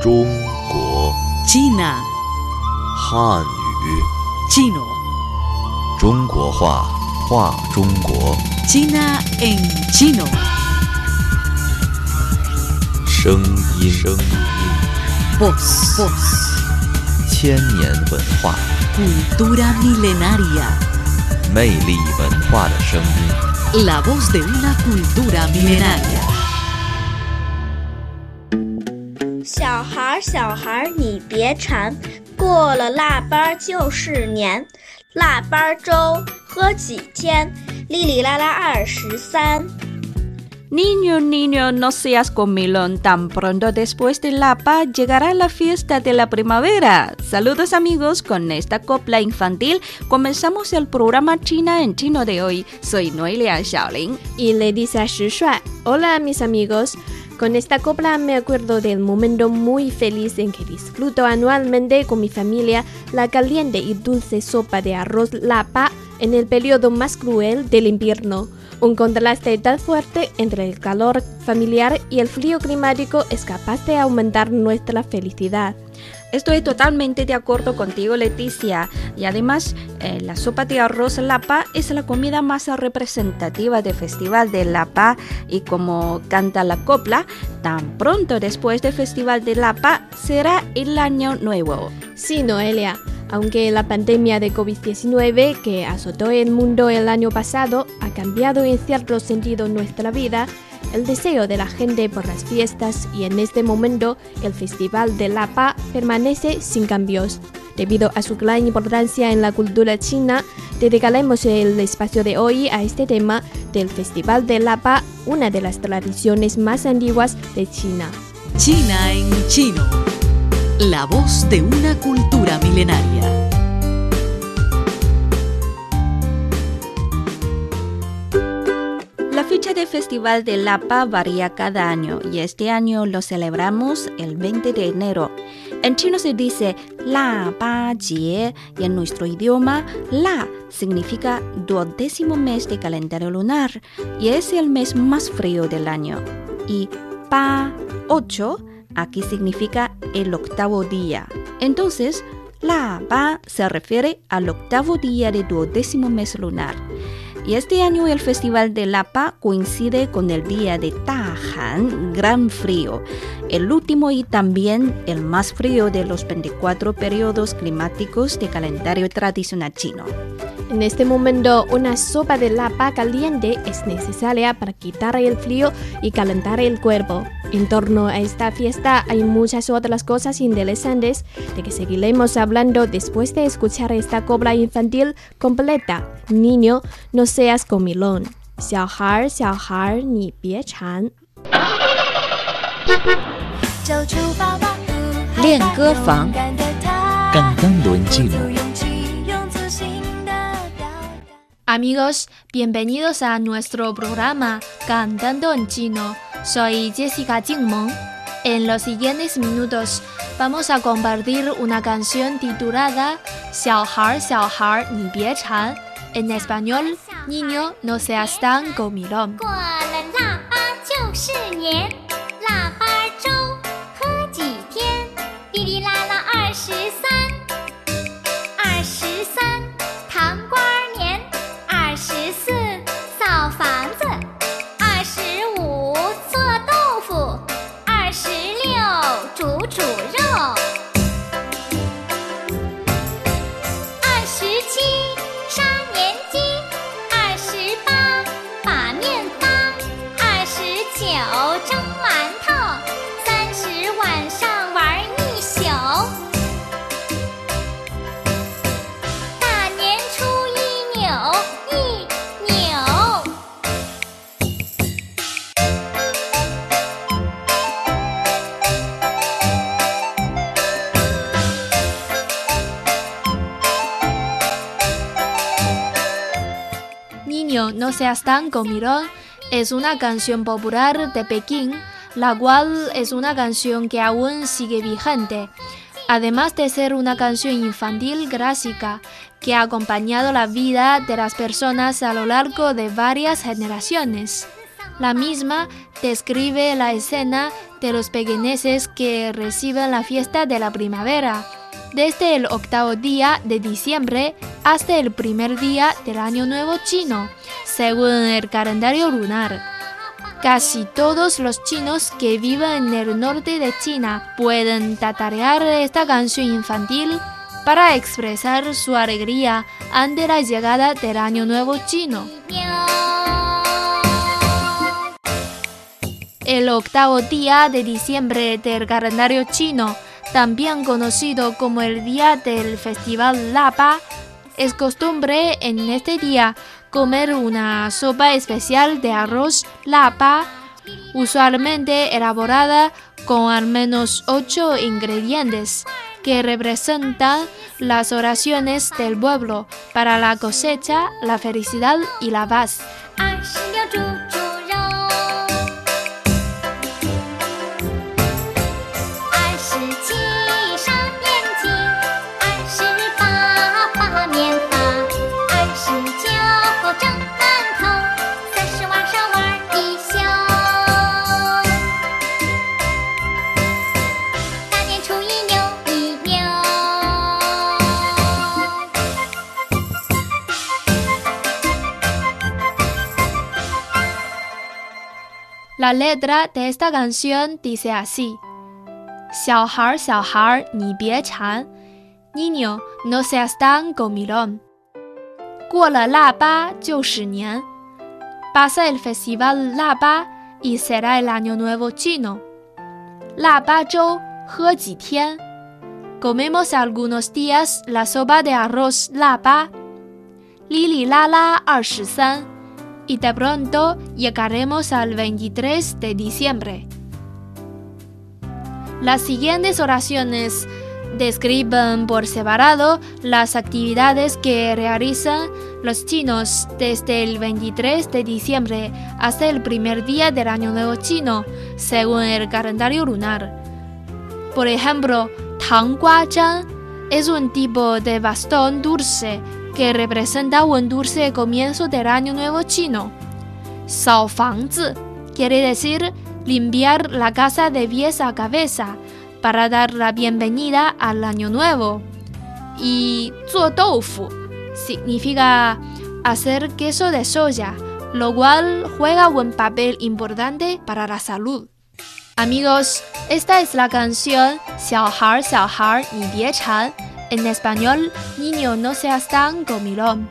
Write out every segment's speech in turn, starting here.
中国 China, 汉语 chino, 中国话话中国 China en chino. 声音声音 Voz, voz, 千年文化 cultura milenaria. 魅力文化的声音。 La voz de una cultura milenaria. 小孩儿，小孩儿，你别馋，过了腊八儿就是年，腊八儿粥喝几天，哩哩啦啦二十三。 Niño, niño, no seas comilón. Tan pronto después de Lapa llegará la fiesta de la primavera. Saludos amigos, con esta copla infantil comenzamos el programa China en chino de hoy. Soy Noelia Xiaoling. y le dice a Shi Shuai, hola mis amigos, con esta copla me acuerdo del momento muy feliz en que disfruto anualmente con mi familia la caliente y dulce sopa de arroz lapa en el periodo más cruel del invierno. Un contraste tan fuerte entre el calor familiar y el frío climático es capaz de aumentar nuestra felicidad. Estoy totalmente de acuerdo contigo, Leticia. Y además, eh, la sopa de arroz Lapa es la comida más representativa del Festival de Lapa. Y como canta la copla, tan pronto después del Festival de Lapa será el año nuevo. Sí, Noelia, aunque la pandemia de COVID-19 que azotó el mundo el año pasado ha cambiado en cierto sentido nuestra vida, el deseo de la gente por las fiestas y en este momento el Festival de Lapa permanece sin cambios. Debido a su gran importancia en la cultura china, dedicaremos el espacio de hoy a este tema del Festival de Lapa, una de las tradiciones más antiguas de China. China en chino. La voz de una cultura milenaria. Fecha del Festival de Lapa varía cada año y este año lo celebramos el 20 de enero. En chino se dice La Pa Jie y en nuestro idioma La significa duodécimo mes de calendario lunar y es el mes más frío del año. Y Pa 8 aquí significa el octavo día. Entonces, La Pa se refiere al octavo día de duodécimo mes lunar. Y este año el Festival de Lapa coincide con el día de Tahan, gran frío, el último y también el más frío de los 24 periodos climáticos de calendario tradicional chino. En este momento, una sopa de lapa caliente es necesaria para quitar el frío y calentar el cuerpo. En torno a esta fiesta hay muchas otras cosas interesantes de que seguiremos hablando después de escuchar esta cobra infantil completa. Niño, no seas comilón. 小孩，小孩，你别馋。练歌房 Cantando en chino. Amigos, bienvenidos a nuestro programa Cantando en Chino. Soy Jessica Jingmong. En los siguientes minutos vamos a compartir una canción titulada Xiao Har Xiao Har Ni Bie Chan. En español, Niño, no seas tan comilón. Seas tan comilón es una canción popular de Pekín, la cual es una canción que aún sigue vigente. Además de ser una canción infantil clásica que ha acompañado la vida de las personas a lo largo de varias generaciones. La misma describe la escena de los pequeñeces que reciben la fiesta de la primavera, desde el octavo día de diciembre hasta el primer día del año nuevo chino, según el calendario lunar. Casi todos los chinos que viven en el norte de China pueden tatarear esta canción infantil para expresar su alegría ante la llegada del año nuevo chino. 牛。El octavo día de diciembre del calendario chino, también conocido como el día del festival Lapa, es costumbre en este día comer una sopa especial de arroz Lapa, usualmente elaborada con al menos ocho ingredientes que representan las oraciones del pueblo para la cosecha, la felicidad y la paz. La letra de esta canción dice así: 小孩儿，小孩儿，你别馋，niño no seas tan comilón。过了腊八就是年，pasa el festival 腊八 y será el año nuevo chino。腊八粥喝几天，comemos algunos días la sopa de arroz 腊八，哩哩啦啦二十三。 Y de pronto llegaremos al 23 de diciembre. Las siguientes oraciones describen por separado las actividades que realizan los chinos desde el 23 de diciembre hasta el primer día del año nuevo chino, según el calendario lunar. Por ejemplo, Tang Gua Zhan es un tipo de bastón dulce que representa un dulce de comienzo del año nuevo chino. Sao Fangzi quiere decir limpiar la casa de pies a cabeza para dar la bienvenida al año nuevo. Y Zuo significa hacer queso de soya, lo cual juega un papel importante para la salud. Amigos, esta es la canción Xiao Har Xiao Har Bie Chan en español, niño no seas tan comilón.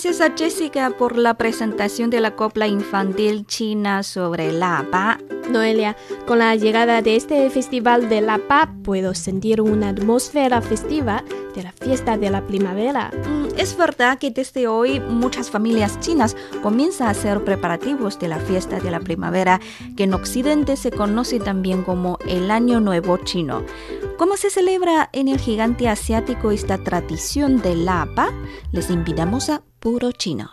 Gracias a Jessica por la presentación de la copla infantil china sobre la pa. Noelia, con la llegada de este festival de la paz puedo sentir una atmósfera festiva de la fiesta de la primavera. Mm, Es verdad que desde hoy muchas familias chinas comienzan a hacer preparativos de la fiesta de la primavera, que en Occidente se conoce también como el Año Nuevo Chino. ¿Cómo se celebra en el gigante asiático esta tradición de la pa? Les invitamos a puro chino.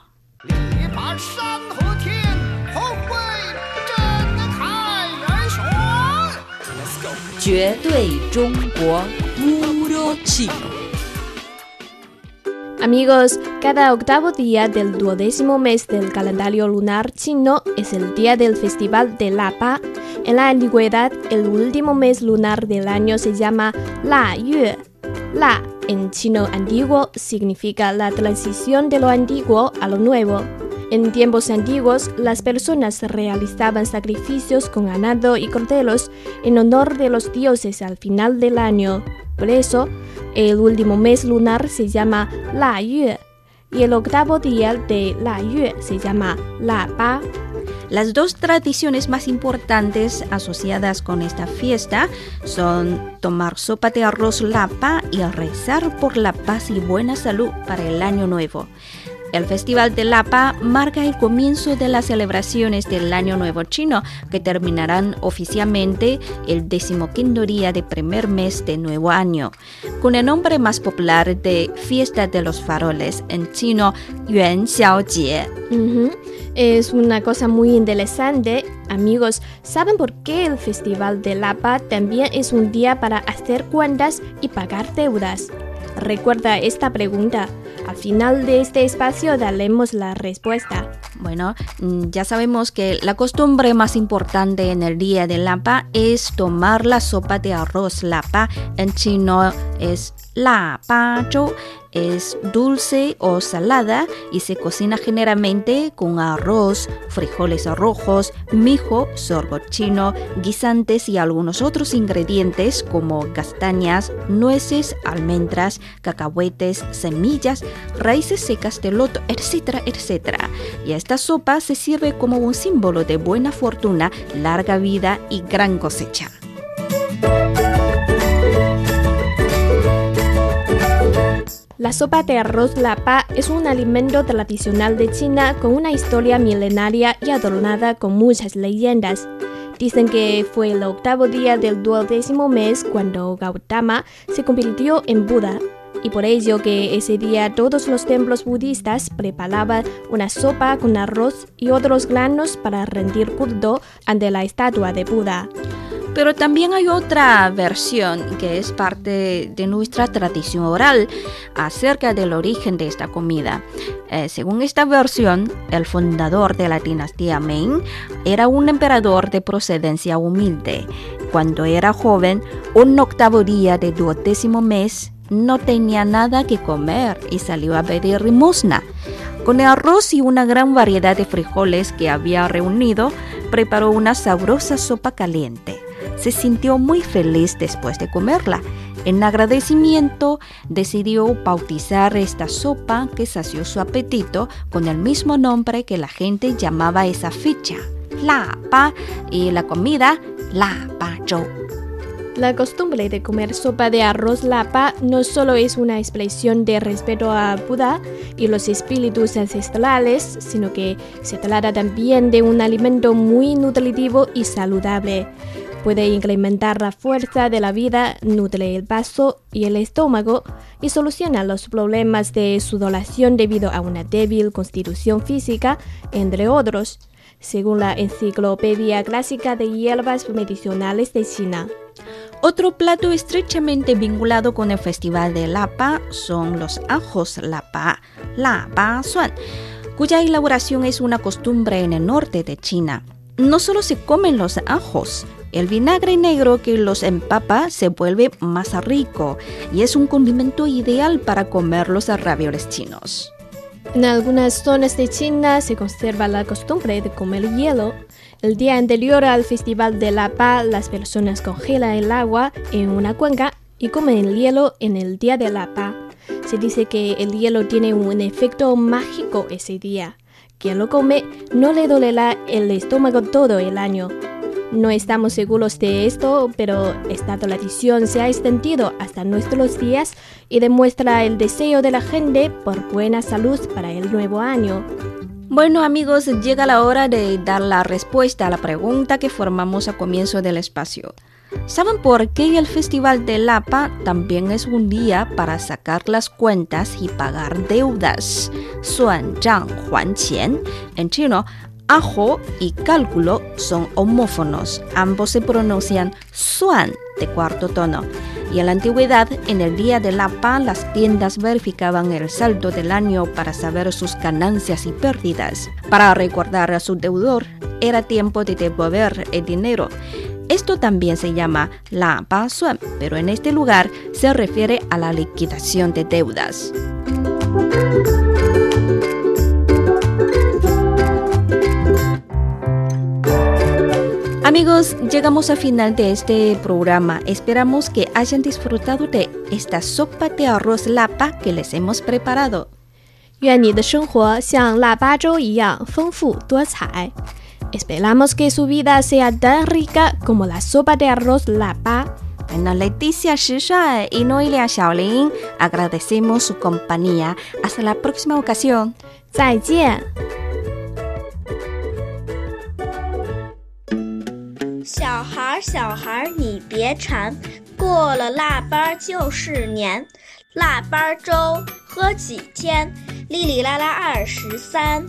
Puro chino. Amigos, cada octavo día del duodécimo mes del calendario lunar chino es el día del Festival de La Pa. En la antigüedad, el último mes lunar del año se llama La Yue. La en chino antiguo, significa la transición de lo antiguo a lo nuevo. En tiempos antiguos, las personas realizaban sacrificios con ganado y corderos en honor de los dioses al final del año. Por eso, el último mes lunar se llama La Yue y el octavo día de La Yue se llama La Pa. Las dos tradiciones más importantes asociadas con esta fiesta son tomar sopa de arroz lapa y rezar por la paz y buena salud para el año nuevo. El Festival de Lapa marca el comienzo de las celebraciones del Año Nuevo Chino, que terminarán oficialmente el decimoquinto día de primer mes de Nuevo Año, con el nombre más popular de Fiesta de los Faroles, en chino Yuan Xiaojie. Ujú. Es una cosa muy interesante. Amigos, ¿saben por qué el Festival de Lapa también es un día para hacer cuentas y pagar deudas? Recuerda esta pregunta. Al final de este espacio daremos la respuesta. Bueno, mm, ya sabemos que la costumbre más importante en el día de Lapa es tomar la sopa de arroz Lapa. En chino es la pa. Es dulce o salada y se cocina generalmente con arroz, frijoles rojos, mijo, sorgo chino, guisantes y algunos otros ingredientes como castañas, nueces, almendras, cacahuetes, semillas, raíces secas de loto, etcétera, etcétera. Y esta sopa se sirve como un símbolo de buena fortuna, larga vida y gran cosecha. La sopa de arroz lapa es un alimento tradicional de China con una historia milenaria y adornada con muchas leyendas. Dicen que fue el octavo día del duodécimo mes cuando Gautama se convirtió en Buda y por ello que ese día todos los templos budistas preparaban una sopa con arroz y otros granos para rendir culto ante la estatua de Buda. Pero también hay otra versión que es parte de nuestra tradición oral acerca del origen de esta comida. Eh, según esta versión, el fundador de la dinastía Ming era un emperador de procedencia humilde. Cuando era joven, un octavo día de duodécimo mes, no tenía nada que comer y salió a pedir limosna. Con el arroz y una gran variedad de frijoles que había reunido, preparó una sabrosa sopa caliente se sintió muy feliz después de comerla. En agradecimiento, decidió bautizar esta sopa que sació su apetito con el mismo nombre que la gente llamaba esa ficha, la pa, y la comida, la pa zhou. La costumbre de comer sopa de arroz lapa no solo es una expresión de respeto a Buda y los espíritus ancestrales, sino que se trata también de un alimento muy nutritivo y saludable. Puede incrementar la fuerza de la vida, nutre el vaso y el estómago y soluciona los problemas de sudoración debido a una débil constitución física, entre otros, según la Enciclopedia Clásica de Hierbas Medicinales de China. Otro plato estrechamente vinculado con el Festival de Lapa son los ajos Lapa, Lapa Suan, cuya elaboración es una costumbre en el norte de China. No solo se comen los ajos, el vinagre negro que los empapa se vuelve más rico y es un condimento ideal para comer los ravioles chinos. En algunas zonas de China se conserva la costumbre de comer hielo. El día anterior al Festival de la Paz, las personas congelan el agua en una cuenca y comen el hielo en el día de la Paz. Se dice que el hielo tiene un efecto mágico ese día. Quien lo come no le dolerá el estómago todo el año. No estamos seguros de esto, pero esta tradición se ha extendido hasta nuestros días y demuestra el deseo de la gente por buena salud para el nuevo año. Bueno amigos, llega la hora de dar la respuesta a la pregunta que formamos a comienzo del espacio. ¿Saben por qué el Festival de Lapa también es un día para sacar las cuentas y pagar deudas? Suan Zhang Huan. En chino, ajo y cálculo son homófonos. Ambos se pronuncian suan de cuarto tono. Y en la antigüedad, en el día de Lapa, las tiendas verificaban el saldo del año para saber sus ganancias y pérdidas. Para recordar a su deudor, era tiempo de devolver el dinero. Esto también se llama la Suan, pero en este lugar se refiere a la liquidación de deudas. Amigos, llegamos al final de este programa. Esperamos que hayan disfrutado de esta sopa de arroz lapa que les hemos preparado. 愿你的生活像腊八粥一样丰富多彩。Esperamos que su vida sea tan rica como la sopa de arroz lapa. Bueno, Leticia Shisha y Noelia Xiaolin, agradecemos su compañía. Hasta la próxima ocasión. 再见。 小孩儿，你别馋，过了腊八就是年。腊八粥喝几天？哩哩啦啦二十三。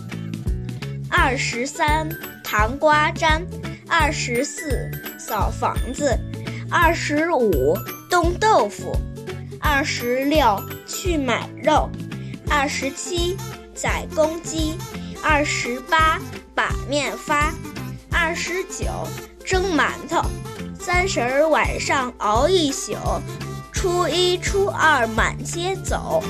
二十三糖瓜粘，二十四扫房子，二十五冻豆腐，二十六去买肉，二十七宰公鸡，二十八把面发，二十九蒸馒头，三十儿晚上熬一宿，初一初二满街走。